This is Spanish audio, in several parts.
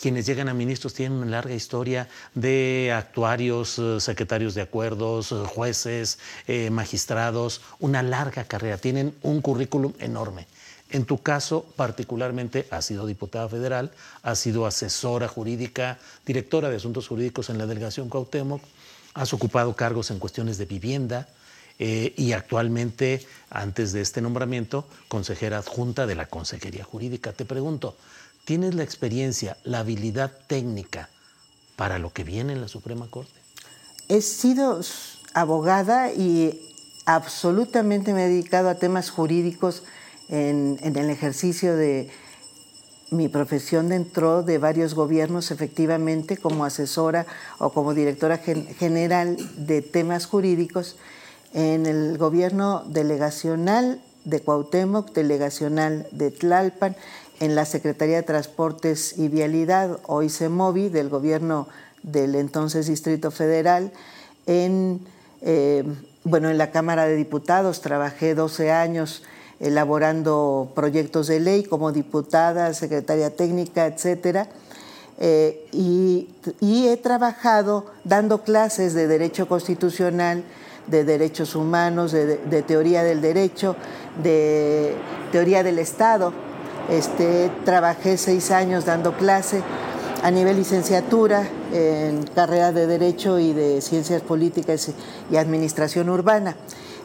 quienes llegan a ministros tienen una larga historia de actuarios, uh, secretarios de acuerdos, jueces, eh, magistrados, una larga carrera, tienen un currículum enorme. En tu caso, particularmente, has sido diputada federal, has sido asesora jurídica, directora de asuntos jurídicos en la delegación Cuauhtémoc, has ocupado cargos en cuestiones de vivienda eh, y actualmente, antes de este nombramiento, consejera adjunta de la Consejería Jurídica. Te pregunto, ¿tienes la experiencia, la habilidad técnica para lo que viene en la Suprema Corte? He sido abogada y absolutamente me he dedicado a temas jurídicos en, el ejercicio de mi profesión dentro de varios gobiernos, efectivamente, como asesora o como directora gen general de temas jurídicos, en el gobierno delegacional de Cuauhtémoc, delegacional de Tlalpan, en la Secretaría de Transportes y Vialidad, hoy CEMOVI, del gobierno del entonces Distrito Federal, en, eh, bueno, en la Cámara de Diputados trabajé 12 años elaborando proyectos de ley como diputada, secretaria técnica, etcétera. Eh, y, he trabajado dando clases de Derecho Constitucional, de Derechos Humanos, de Teoría del Derecho, de Teoría del Estado. Este, trabajé seis años dando clase a nivel licenciatura en carrera de Derecho y de Ciencias Políticas y Administración Urbana.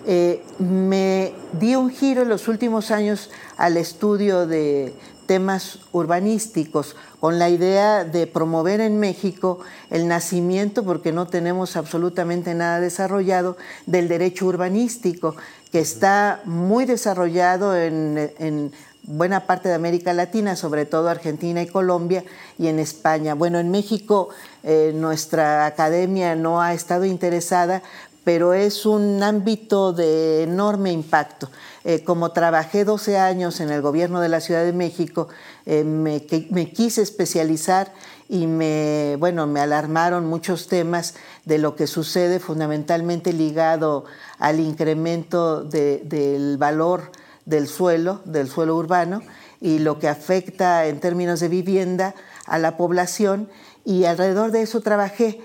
Eh, me di un giro en los últimos años al estudio de temas urbanísticos con la idea de promover en México el nacimiento, porque no tenemos absolutamente nada desarrollado, del derecho urbanístico, que está muy desarrollado en, en buena parte de América Latina, sobre todo Argentina y Colombia, y en España. Bueno, en México eh, nuestra academia no ha estado interesada, pero es un ámbito de enorme impacto. Eh, como trabajé 12 años en el gobierno de la Ciudad de México, eh, me, quise especializar y me, bueno, me alarmaron muchos temas de lo que sucede fundamentalmente ligado al incremento de, del valor del suelo, del suelo urbano, y lo que afecta en términos de vivienda a la población, y alrededor de eso trabajé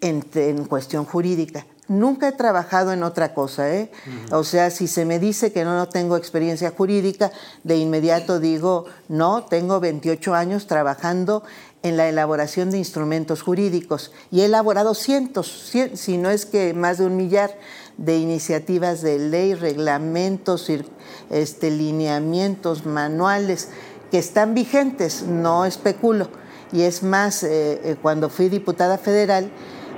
en, en cuestión jurídica. Nunca he trabajado en otra cosa, ¿eh? Uh -huh. O sea, si se me dice que no, no tengo experiencia jurídica, de inmediato digo, no, tengo 28 años trabajando en la elaboración de instrumentos jurídicos y he elaborado cientos, cien, si no es que más de un millar de iniciativas de ley, reglamentos, este, lineamientos, manuales que están vigentes, no especulo. Y es más, eh, cuando fui diputada federal,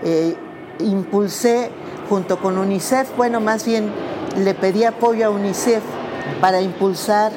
eh, impulsé junto con UNICEF, bueno, más bien le pedí apoyo a UNICEF para impulsar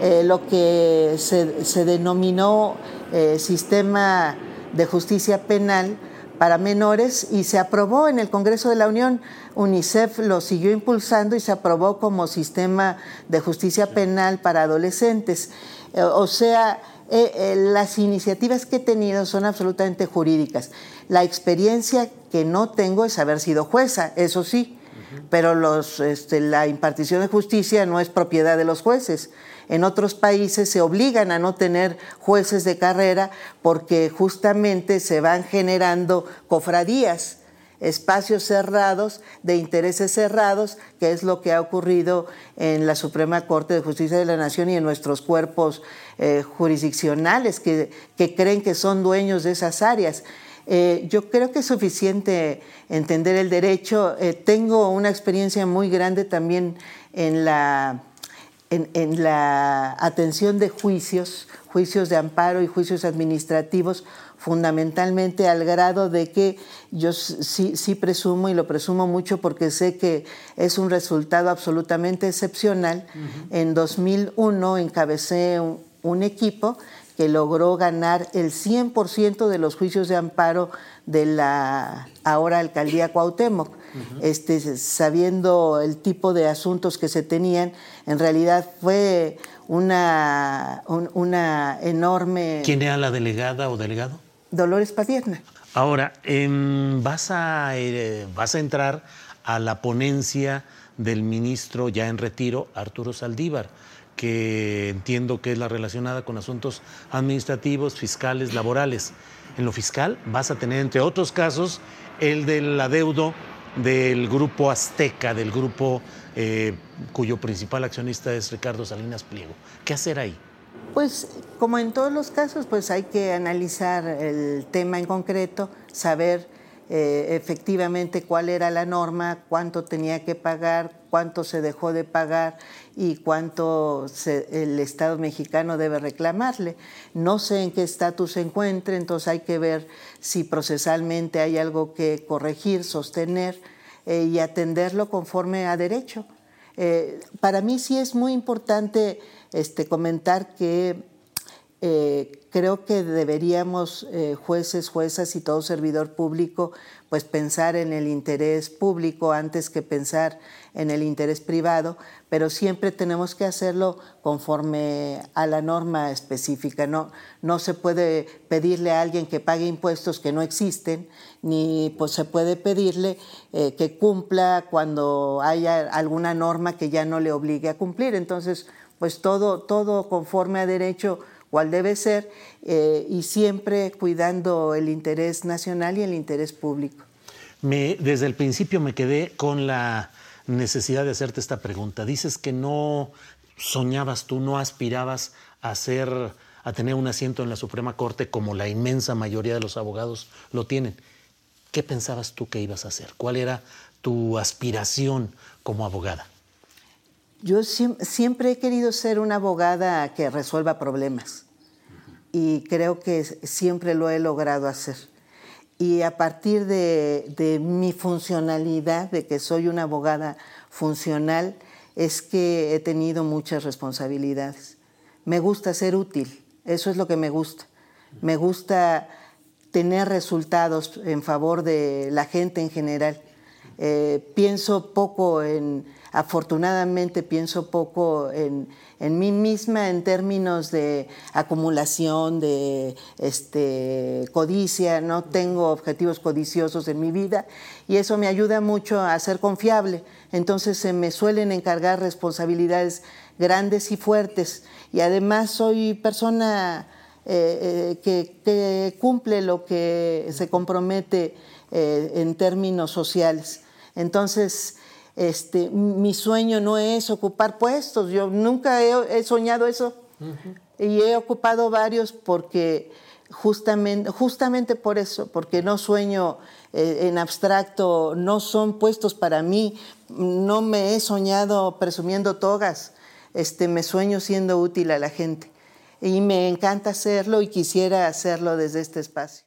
eh, lo que se denominó eh, sistema de justicia penal para menores y se aprobó en el Congreso de la Unión. UNICEF lo siguió impulsando y se aprobó como sistema de justicia penal para adolescentes. Eh, o sea, eh, eh, las iniciativas que he tenido son absolutamente jurídicas. La experiencia que no tengo es haber sido jueza, eso sí, uh -huh. pero los, este, la impartición de justicia no es propiedad de los jueces. En otros países se obligan a no tener jueces de carrera porque justamente se van generando cofradías espacios cerrados, de intereses cerrados, que es lo que ha ocurrido en la Suprema Corte de Justicia de la Nación y en nuestros cuerpos eh, jurisdiccionales, que, creen que son dueños de esas áreas. Eh, yo creo que es suficiente entender el derecho. Eh, tengo una experiencia muy grande también en la, en la atención de juicios, juicios de amparo y juicios administrativos, fundamentalmente al grado de que yo sí, sí, presumo y lo presumo mucho porque sé que es un resultado absolutamente excepcional. En 2001 encabecé un, equipo que logró ganar el 100% de los juicios de amparo de la ahora alcaldía Cuauhtémoc. este, sabiendo el tipo de asuntos que se tenían, en realidad fue una, una enorme... ¿Quién era la delegada o delegado? Dolores Padierna. Ahora, em, vas, a, eh, vas a entrar a la ponencia del ministro ya en retiro, Arturo Saldívar, que entiendo que es la relacionada con asuntos administrativos, fiscales, laborales. En lo fiscal vas a tener, entre otros casos, el del adeudo del grupo Azteca, del grupo eh, cuyo principal accionista es Ricardo Salinas Pliego. ¿Qué hacer ahí? Pues como en todos los casos, pues hay que analizar el tema en concreto, saber eh, efectivamente cuál era la norma, cuánto tenía que pagar, cuánto se dejó de pagar y cuánto el Estado mexicano debe reclamarle. No sé en qué estatus se encuentre, entonces hay que ver si procesalmente hay algo que corregir, sostener eh, y atenderlo conforme a derecho. Eh, para mí sí es muy importante este, comentar que eh, creo que deberíamos, eh, jueces, juezas y todo servidor público, pues pensar en el interés público antes que pensar en el interés privado, pero siempre tenemos que hacerlo conforme a la norma específica. No, no se puede pedirle a alguien que pague impuestos que no existen, ni pues, se puede pedirle eh, que cumpla cuando haya alguna norma que ya no le obligue a cumplir. Entonces, pues todo, todo conforme a derecho cual debe ser eh, y siempre cuidando el interés nacional y el interés público. Me, desde el principio me quedé con la necesidad de hacerte esta pregunta. Dices que no soñabas tú, no aspirabas a ser, a tener un asiento en la Suprema Corte como la inmensa mayoría de los abogados lo tienen. ¿Qué pensabas tú que ibas a hacer? ¿Cuál era tu aspiración como abogada? Yo siempre he querido ser una abogada que resuelva problemas y creo que siempre lo he logrado hacer. Y a partir de, mi funcionalidad, de que soy una abogada funcional, es que he tenido muchas responsabilidades. Me gusta ser útil, eso es lo que me gusta. Me gusta tener resultados en favor de la gente en general. Eh, pienso poco en afortunadamente pienso poco en, mí misma en términos de acumulación, de este, codicia, no tengo objetivos codiciosos en mi vida y eso me ayuda mucho a ser confiable. Entonces se me suelen encargar responsabilidades grandes y fuertes y además soy persona eh, eh, que, cumple lo que se compromete en términos sociales. Entonces, este, mi sueño no es ocupar puestos, yo nunca he, soñado eso. Y he ocupado varios porque justamente, justamente por eso, porque no sueño eh, en abstracto, no son puestos para mí, no me he soñado presumiendo togas, este, me sueño siendo útil a la gente. Y me encanta hacerlo y quisiera hacerlo desde este espacio.